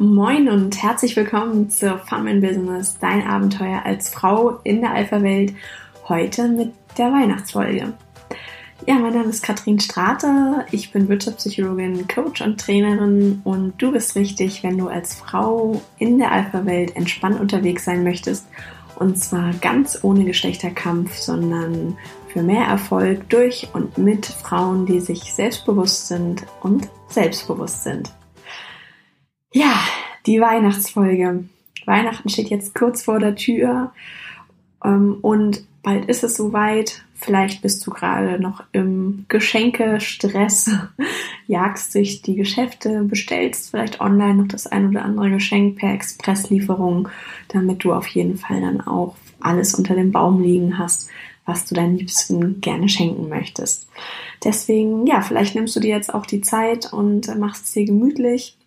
Moin und herzlich willkommen zu Fun in Business, dein Abenteuer als Frau in der Alpha-Welt. Heute mit der Weihnachtsfolge. Ja, mein Name ist Katrin Strate. Ich bin Wirtschaftspsychologin, Coach und Trainerin und du bist richtig, wenn du als Frau in der Alpha-Welt entspannt unterwegs sein möchtest. Und zwar ganz ohne Geschlechterkampf, sondern für mehr Erfolg durch und mit Frauen, die sich selbstbewusst sind und selbstbewusst sind. Ja, die Weihnachtsfolge. Weihnachten steht jetzt kurz vor der Tür ähm, und bald ist es soweit. Vielleicht bist du gerade noch im Geschenkestress, jagst durch die Geschäfte, bestellst vielleicht online noch das ein oder andere Geschenk per Expresslieferung, damit du auf jeden Fall dann auch alles unter dem Baum liegen hast, was du deinen Liebsten gerne schenken möchtest. Deswegen, ja, vielleicht nimmst du dir jetzt auch die Zeit und machst es dir gemütlich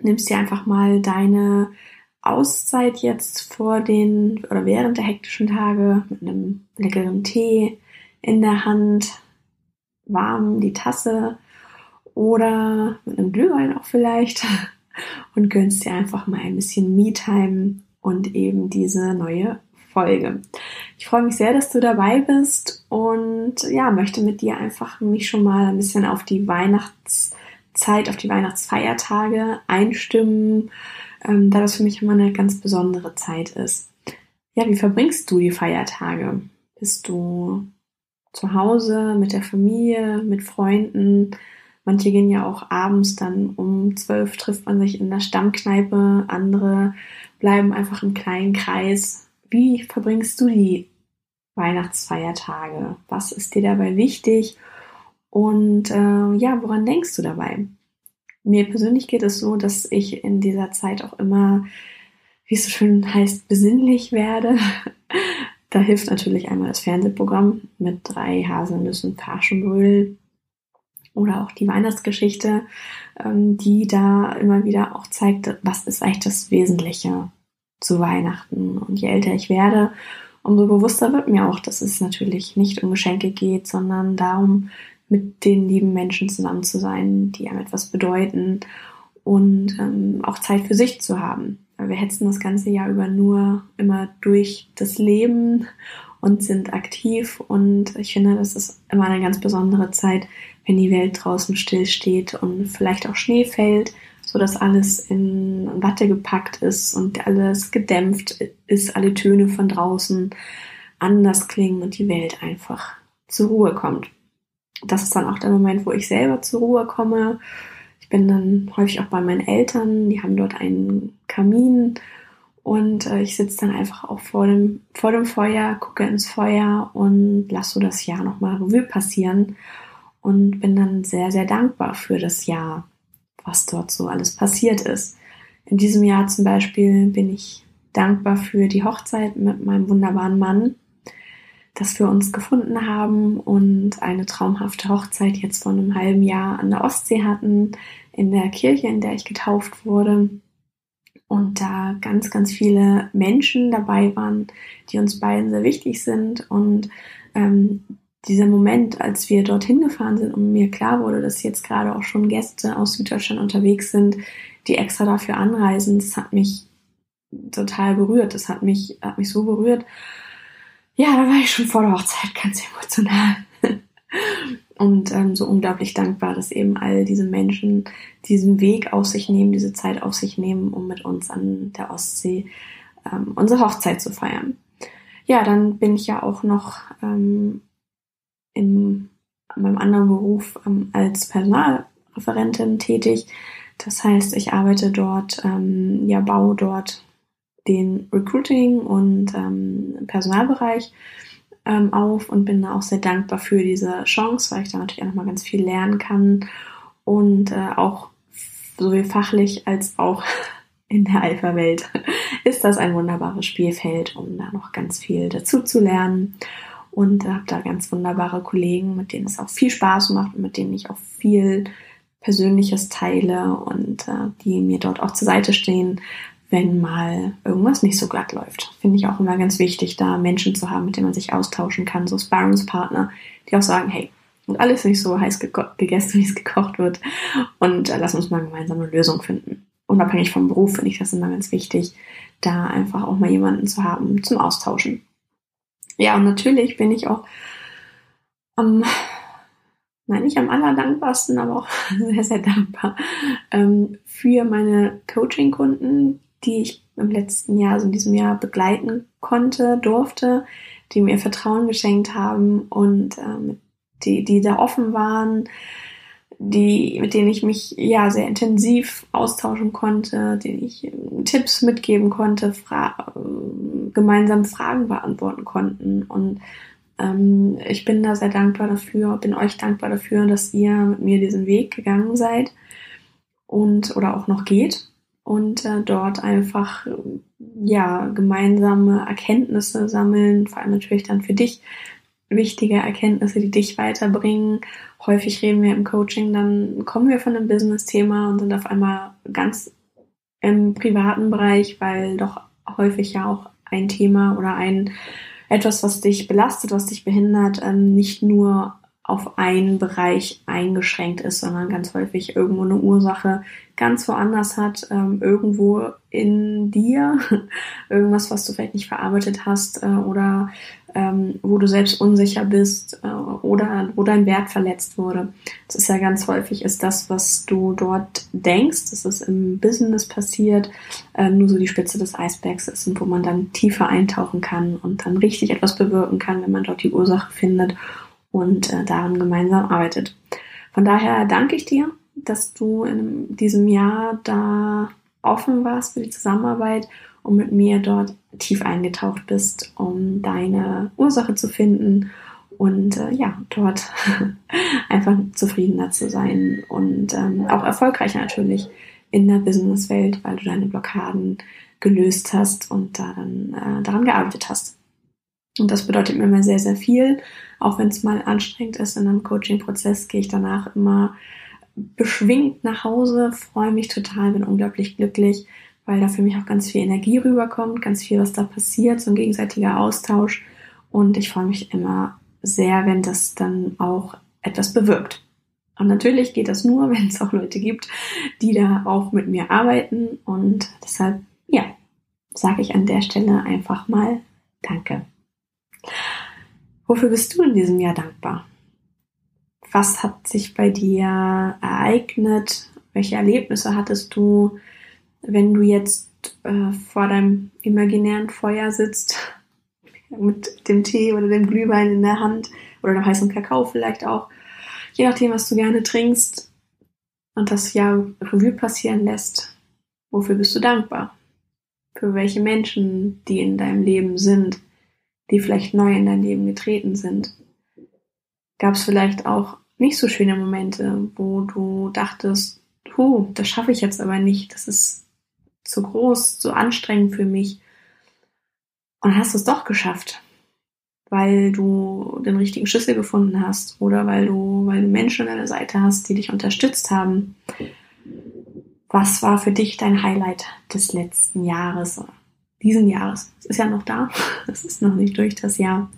nimmst dir einfach mal deine Auszeit jetzt vor den oder während der hektischen Tage mit einem leckeren Tee in der Hand, warm die Tasse oder mit einem Glühwein auch vielleicht und gönnst dir einfach mal ein bisschen Me-Time und eben diese neue Folge. Ich freue mich sehr, dass du dabei bist und ja, möchte mit dir einfach mich schon mal ein bisschen auf die Weihnachts- Zeit auf die Weihnachtsfeiertage einstimmen, ähm, da das für mich immer eine ganz besondere Zeit ist. Ja, wie verbringst du die Feiertage? Bist du zu Hause mit der Familie, mit Freunden? Manche gehen ja auch abends dann um zwölf trifft man sich in der Stammkneipe, andere bleiben einfach im kleinen Kreis. Wie verbringst du die Weihnachtsfeiertage? Was ist dir dabei wichtig? Und äh, ja, woran denkst du dabei? Mir persönlich geht es so, dass ich in dieser Zeit auch immer, wie es so schön heißt, besinnlich werde. da hilft natürlich einmal das Fernsehprogramm mit drei Haselnüssen Paschenbrödel oder auch die Weihnachtsgeschichte, ähm, die da immer wieder auch zeigt, was ist eigentlich das Wesentliche zu Weihnachten. Und je älter ich werde, umso bewusster wird mir auch, dass es natürlich nicht um Geschenke geht, sondern darum, mit den lieben Menschen zusammen zu sein, die einem etwas bedeuten und ähm, auch Zeit für sich zu haben. Wir hetzen das ganze Jahr über nur immer durch das Leben und sind aktiv und ich finde, das ist immer eine ganz besondere Zeit, wenn die Welt draußen still steht und vielleicht auch Schnee fällt, so dass alles in Watte gepackt ist und alles gedämpft ist, alle Töne von draußen anders klingen und die Welt einfach zur Ruhe kommt das ist dann auch der Moment, wo ich selber zur Ruhe komme. Ich bin dann häufig auch bei meinen Eltern, die haben dort einen Kamin und äh, ich sitze dann einfach auch vor dem, vor dem Feuer, gucke ins Feuer und lasse so das Jahr nochmal Revue passieren und bin dann sehr, sehr dankbar für das Jahr, was dort so alles passiert ist. In diesem Jahr zum Beispiel bin ich dankbar für die Hochzeit mit meinem wunderbaren Mann, dass wir uns gefunden haben und eine traumhafte Hochzeit jetzt vor einem halben Jahr an der Ostsee hatten, in der Kirche, in der ich getauft wurde. Und da ganz, ganz viele Menschen dabei waren, die uns beiden sehr wichtig sind. Und ähm, dieser Moment, als wir dorthin gefahren sind und mir klar wurde, dass jetzt gerade auch schon Gäste aus Süddeutschland unterwegs sind, die extra dafür anreisen, das hat mich total berührt. Das hat mich, hat mich so berührt ja, da war ich schon vor der Hochzeit ganz emotional. und ähm, so unglaublich dankbar, dass eben all diese Menschen diesen Weg auf sich nehmen, diese Zeit auf sich nehmen, um mit uns an der Ostsee ähm, unsere Hochzeit zu feiern. Ja, dann bin ich ja auch noch ähm, in meinem anderen Beruf ähm, als Personalreferentin tätig. Das heißt, ich arbeite dort, ähm, ja, baue dort den Recruiting und ähm, Personalbereich ähm, auf und bin auch sehr dankbar für diese Chance, weil ich da natürlich auch nochmal ganz viel lernen kann und äh, auch sowohl fachlich als auch in der Alpha-Welt ist das ein wunderbares Spielfeld, um da noch ganz viel dazu zu lernen und habe da ganz wunderbare Kollegen, mit denen es auch viel Spaß macht und mit denen ich auch viel Persönliches teile und äh, die mir dort auch zur Seite stehen, wenn mal irgendwas nicht so glatt läuft. Finde ich auch immer ganz wichtig, da Menschen zu haben, mit denen man sich austauschen kann, so Sparringspartner, die auch sagen, hey, und alles nicht so heiß gegessen, wie es gekocht wird und äh, lass uns mal gemeinsam eine Lösung finden. unabhängig vom Beruf finde ich das immer ganz wichtig, da einfach auch mal jemanden zu haben zum Austauschen. Ja, und natürlich bin ich auch am, nein, nicht am allerdankbarsten, aber auch sehr, sehr dankbar ähm, für meine Coaching-Kunden, die ich im letzten Jahr, also in diesem Jahr begleiten konnte, durfte, die mir Vertrauen geschenkt haben und ähm, die, die da offen waren, die, mit denen ich mich ja sehr intensiv austauschen konnte, denen ich ähm, Tipps mitgeben konnte, fra äh, gemeinsam Fragen beantworten konnten. Und ähm, ich bin da sehr dankbar dafür, bin euch dankbar dafür, dass ihr mit mir diesen Weg gegangen seid und oder auch noch geht und äh, dort einfach ja gemeinsame Erkenntnisse sammeln, vor allem natürlich dann für dich wichtige Erkenntnisse, die dich weiterbringen. Häufig reden wir im Coaching, dann kommen wir von einem Business-Thema und sind auf einmal ganz im privaten Bereich, weil doch häufig ja auch ein Thema oder ein etwas, was dich belastet, was dich behindert, ähm, nicht nur auf einen Bereich eingeschränkt ist, sondern ganz häufig irgendwo eine Ursache ganz woanders hat, ähm, irgendwo in dir, irgendwas, was du vielleicht nicht verarbeitet hast äh, oder ähm, wo du selbst unsicher bist äh, oder wo dein Wert verletzt wurde. Das ist ja ganz häufig, ist das, was du dort denkst, dass es im Business passiert, äh, nur so die Spitze des Eisbergs ist und wo man dann tiefer eintauchen kann und dann richtig etwas bewirken kann, wenn man dort die Ursache findet und äh, daran gemeinsam arbeitet. Von daher danke ich dir, dass du in diesem Jahr da offen warst für die Zusammenarbeit und mit mir dort tief eingetaucht bist, um deine Ursache zu finden und äh, ja, dort einfach zufriedener zu sein und ähm, auch erfolgreicher natürlich in der Businesswelt, weil du deine Blockaden gelöst hast und daran, äh, daran gearbeitet hast. Und das bedeutet mir immer sehr, sehr viel. Auch wenn es mal anstrengend ist in einem Coaching-Prozess, gehe ich danach immer beschwingt nach Hause, freue mich total, bin unglaublich glücklich, weil da für mich auch ganz viel Energie rüberkommt, ganz viel, was da passiert, so ein gegenseitiger Austausch. Und ich freue mich immer sehr, wenn das dann auch etwas bewirkt. Und natürlich geht das nur, wenn es auch Leute gibt, die da auch mit mir arbeiten. Und deshalb, ja, sage ich an der Stelle einfach mal Danke. Wofür bist du in diesem Jahr dankbar? Was hat sich bei dir ereignet? Welche Erlebnisse hattest du? wenn du jetzt äh, vor deinem imaginären Feuer sitzt, mit dem Tee oder dem Glühwein in der Hand oder dem heißen Kakao vielleicht auch, je nachdem, was du gerne trinkst und das Jahr Revue passieren lässt, wofür bist du dankbar? Für welche Menschen, die in deinem Leben sind, die vielleicht neu in dein Leben getreten sind? Gab es vielleicht auch nicht so schöne Momente, wo du dachtest, puh, das schaffe ich jetzt aber nicht, das ist zu groß, zu anstrengend für mich. Und hast es doch geschafft, weil du den richtigen Schlüssel gefunden hast oder weil du, weil du Menschen an deiner Seite hast, die dich unterstützt haben. Was war für dich dein Highlight des letzten Jahres, diesen Jahres? Es ist ja noch da, es ist noch nicht durch das Jahr.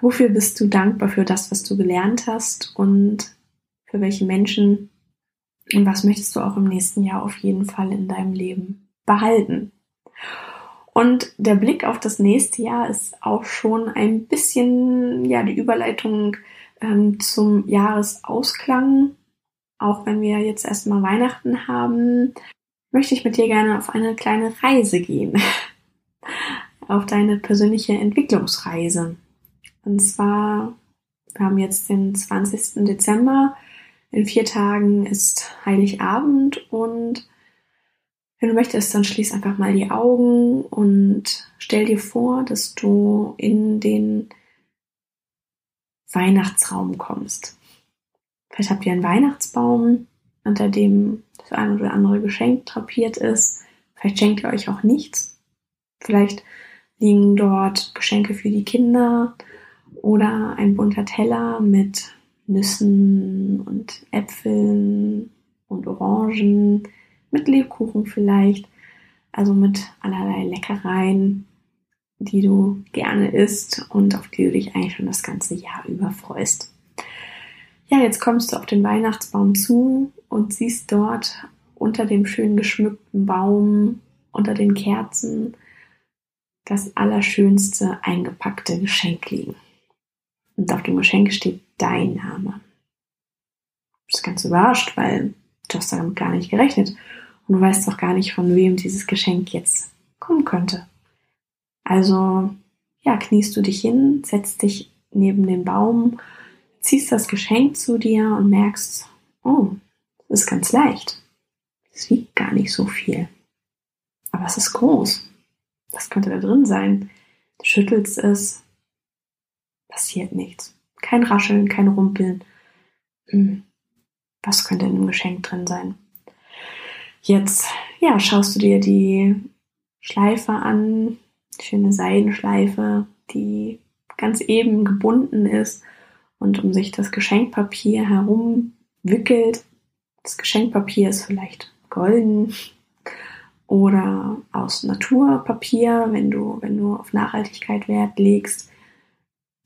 Wofür bist du dankbar für das, was du gelernt hast und für welche Menschen und was möchtest du auch im nächsten Jahr auf jeden Fall in deinem Leben behalten? Und der Blick auf das nächste Jahr ist auch schon ein bisschen, ja, die Überleitung ähm, zum Jahresausklang. Auch wenn wir jetzt erstmal Weihnachten haben, möchte ich mit dir gerne auf eine kleine Reise gehen. auf deine persönliche Entwicklungsreise. Und zwar, wir haben jetzt den 20. Dezember in vier Tagen ist Heiligabend und wenn du möchtest, dann schließ einfach mal die Augen und stell dir vor, dass du in den Weihnachtsraum kommst. Vielleicht habt ihr einen Weihnachtsbaum, unter dem das eine oder andere Geschenk drapiert ist. Vielleicht schenkt ihr euch auch nichts. Vielleicht liegen dort Geschenke für die Kinder oder ein bunter Teller mit Nüssen und Äpfeln und Orangen, mit Lebkuchen vielleicht, also mit allerlei Leckereien, die du gerne isst und auf die du dich eigentlich schon das ganze Jahr über freust. Ja, jetzt kommst du auf den Weihnachtsbaum zu und siehst dort unter dem schön geschmückten Baum, unter den Kerzen, das allerschönste eingepackte Geschenk liegen. Und auf dem Geschenk steht dein Name. Du bist ganz überrascht, weil du hast damit gar nicht gerechnet. Und du weißt auch gar nicht, von wem dieses Geschenk jetzt kommen könnte. Also, ja, kniest du dich hin, setzt dich neben den Baum, ziehst das Geschenk zu dir und merkst, oh, das ist ganz leicht. Es wiegt gar nicht so viel. Aber es ist groß. Was könnte da drin sein? Du schüttelst es, passiert nichts. Kein Rascheln, kein Rumpeln. Hm. Was könnte in dem Geschenk drin sein? Jetzt, ja, schaust du dir die Schleife an, schöne Seidenschleife, die ganz eben gebunden ist und um sich das Geschenkpapier herum wickelt. Das Geschenkpapier ist vielleicht golden oder aus Naturpapier, wenn du, wenn du auf Nachhaltigkeit Wert legst.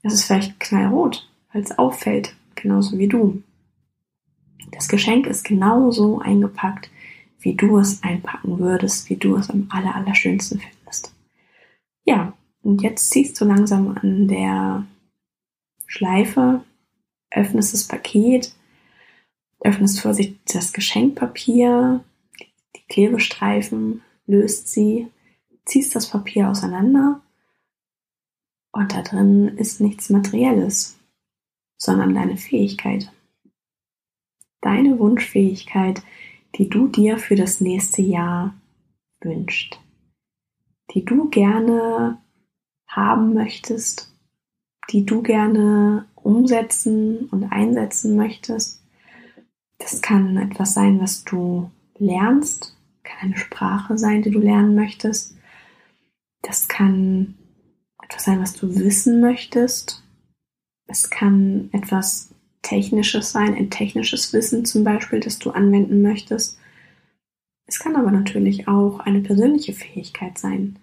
Das ist vielleicht knallrot, weil es auffällt, genauso wie du. Das Geschenk ist genauso eingepackt, wie du es einpacken würdest, wie du es am aller, allerschönsten findest. Ja, und jetzt ziehst du langsam an der Schleife, öffnest das Paket, öffnest vorsichtig das Geschenkpapier, die Klebestreifen, löst sie, ziehst das Papier auseinander und da drin ist nichts Materielles, sondern deine Fähigkeit. Deine Wunschfähigkeit, die du dir für das nächste Jahr wünscht, die du gerne haben möchtest, die du gerne umsetzen und einsetzen möchtest. Das kann etwas sein, was du lernst, kann eine Sprache sein, die du lernen möchtest. Das kann etwas sein, was du wissen möchtest. Es kann etwas Technisches sein, ein technisches Wissen zum Beispiel, das du anwenden möchtest. Es kann aber natürlich auch eine persönliche Fähigkeit sein.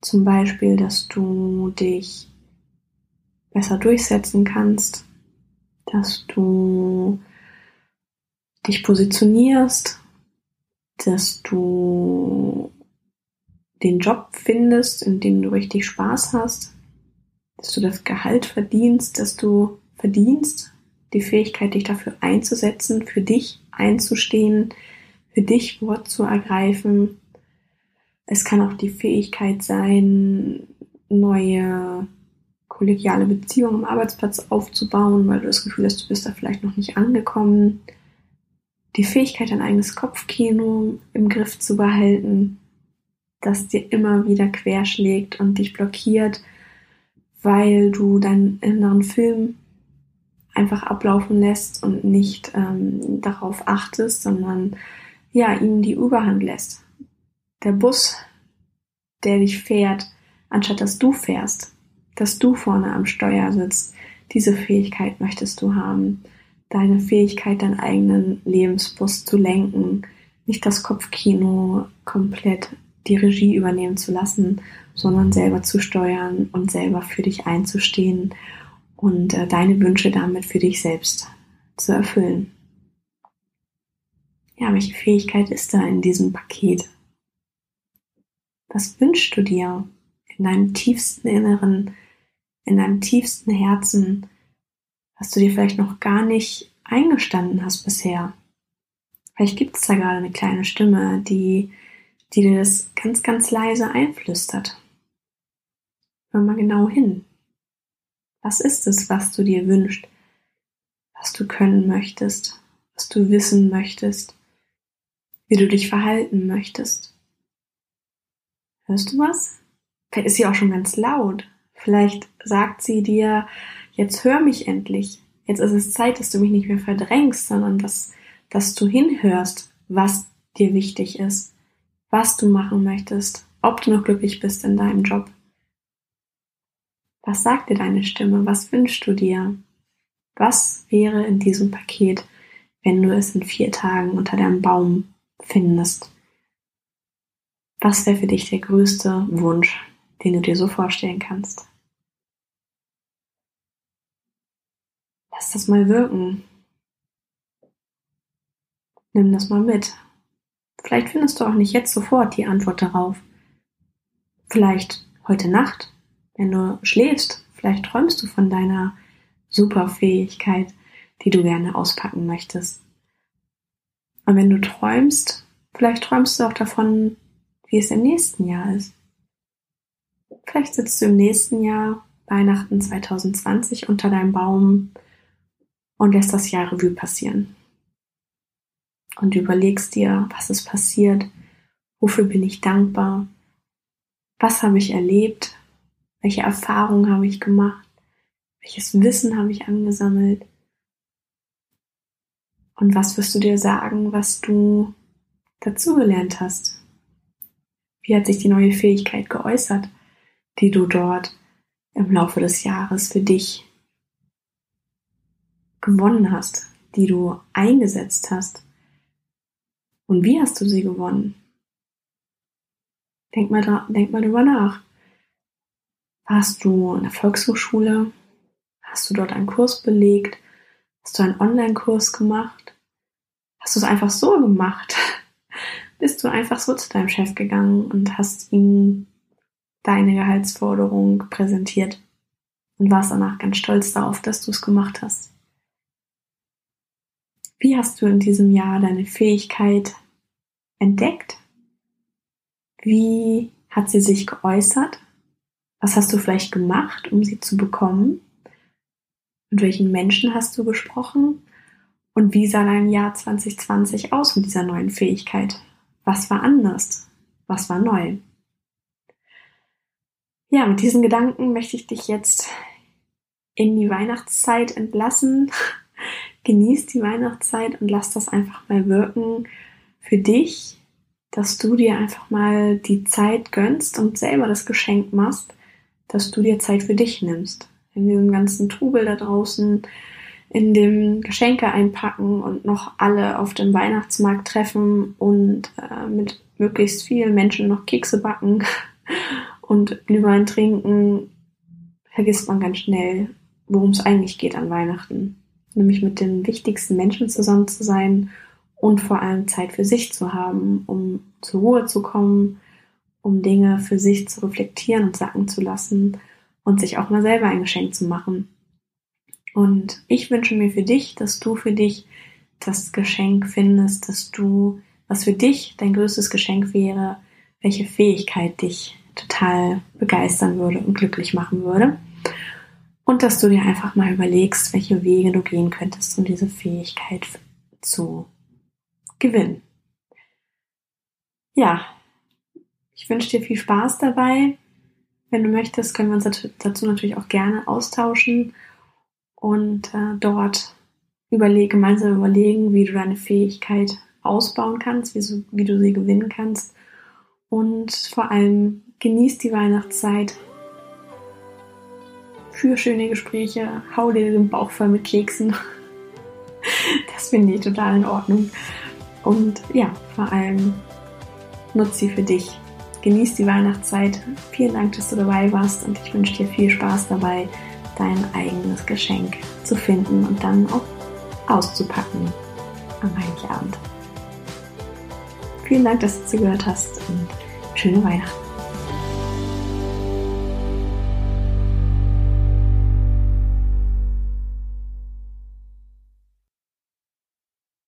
Zum Beispiel, dass du dich besser durchsetzen kannst, dass du dich positionierst, dass du den Job findest, in dem du richtig Spaß hast, dass du das Gehalt verdienst, dass du verdienst, die Fähigkeit, dich dafür einzusetzen, für dich einzustehen, für dich Wort zu ergreifen. Es kann auch die Fähigkeit sein, neue kollegiale Beziehungen am Arbeitsplatz aufzubauen, weil du das Gefühl hast, du bist da vielleicht noch nicht angekommen. Die Fähigkeit, dein eigenes Kopfkino im Griff zu behalten, das dir immer wieder querschlägt und dich blockiert, weil du deinen inneren Film einfach ablaufen lässt und nicht ähm, darauf achtest, sondern ja, ihm die Überhand lässt. Der Bus, der dich fährt, anstatt dass du fährst, dass du vorne am Steuer sitzt, diese Fähigkeit möchtest du haben. Deine Fähigkeit, deinen eigenen Lebensbus zu lenken, nicht das Kopfkino komplett die Regie übernehmen zu lassen, sondern selber zu steuern und selber für dich einzustehen und äh, deine Wünsche damit für dich selbst zu erfüllen. Ja, welche Fähigkeit ist da in diesem Paket? Was wünschst du dir in deinem tiefsten Inneren, in deinem tiefsten Herzen, was du dir vielleicht noch gar nicht eingestanden hast bisher? Vielleicht gibt es da gerade eine kleine Stimme, die die dir das ganz, ganz leise einflüstert. Hör mal genau hin. Was ist es, was du dir wünschst, was du können möchtest, was du wissen möchtest, wie du dich verhalten möchtest? Hörst du was? Vielleicht ist sie auch schon ganz laut. Vielleicht sagt sie dir, jetzt hör mich endlich. Jetzt ist es Zeit, dass du mich nicht mehr verdrängst, sondern dass, dass du hinhörst, was dir wichtig ist was du machen möchtest, ob du noch glücklich bist in deinem Job. Was sagt dir deine Stimme? Was wünschst du dir? Was wäre in diesem Paket, wenn du es in vier Tagen unter deinem Baum findest? Was wäre für dich der größte Wunsch, den du dir so vorstellen kannst? Lass das mal wirken. Nimm das mal mit Vielleicht findest du auch nicht jetzt sofort die Antwort darauf. Vielleicht heute Nacht, wenn du schläfst, vielleicht träumst du von deiner Superfähigkeit, die du gerne auspacken möchtest. Und wenn du träumst, vielleicht träumst du auch davon, wie es im nächsten Jahr ist. Vielleicht sitzt du im nächsten Jahr, Weihnachten 2020, unter deinem Baum und lässt das Jahr Revue passieren. Und überlegst dir, was ist passiert, wofür bin ich dankbar, was habe ich erlebt, welche Erfahrungen habe ich gemacht, welches Wissen habe ich angesammelt? Und was wirst du dir sagen, was du dazugelernt hast. Wie hat sich die neue Fähigkeit geäußert, die du dort im Laufe des Jahres für dich gewonnen hast, die du eingesetzt hast? Und wie hast du sie gewonnen? Denk mal, denk mal drüber nach. Warst du in der Volkshochschule? Hast du dort einen Kurs belegt? Hast du einen Online-Kurs gemacht? Hast du es einfach so gemacht? Bist du einfach so zu deinem Chef gegangen und hast ihm deine Gehaltsforderung präsentiert und warst danach ganz stolz darauf, dass du es gemacht hast? Wie hast du in diesem Jahr deine Fähigkeit entdeckt? Wie hat sie sich geäußert? Was hast du vielleicht gemacht, um sie zu bekommen? Mit welchen Menschen hast du gesprochen? Und wie sah dein Jahr 2020 aus mit dieser neuen Fähigkeit? Was war anders? Was war neu? Ja, mit diesen Gedanken möchte ich dich jetzt in die Weihnachtszeit entlassen genieß die Weihnachtszeit und lass das einfach mal wirken für dich, dass du dir einfach mal die Zeit gönnst und selber das Geschenk machst, dass du dir Zeit für dich nimmst. In diesem ganzen Trubel da draußen, in dem Geschenke einpacken und noch alle auf dem Weihnachtsmarkt treffen und äh, mit möglichst vielen Menschen noch Kekse backen und Glühwein trinken, vergisst man ganz schnell, worum es eigentlich geht an Weihnachten nämlich mit den wichtigsten Menschen zusammen zu sein und vor allem Zeit für sich zu haben, um zur Ruhe zu kommen, um Dinge für sich zu reflektieren und sacken zu lassen und sich auch mal selber ein Geschenk zu machen. Und ich wünsche mir für dich, dass du für dich das Geschenk findest, dass du, was für dich dein größtes Geschenk wäre, welche Fähigkeit dich total begeistern würde und glücklich machen würde. Und dass du dir einfach mal überlegst, welche Wege du gehen könntest, um diese Fähigkeit zu gewinnen. Ja, ich wünsche dir viel Spaß dabei. Wenn du möchtest, können wir uns dazu natürlich auch gerne austauschen und äh, dort überleg gemeinsam überlegen, wie du deine Fähigkeit ausbauen kannst, wie, so, wie du sie gewinnen kannst. Und vor allem genieß die Weihnachtszeit, für schöne Gespräche, hau dir den Bauch voll mit Keksen. Das finde ich total in Ordnung. Und ja, vor allem nutze sie für dich. Genieß die Weihnachtszeit. Vielen Dank, dass du dabei warst und ich wünsche dir viel Spaß dabei, dein eigenes Geschenk zu finden und dann auch auszupacken am Heiligabend. Vielen Dank, dass du zugehört hast und schöne Weihnachten.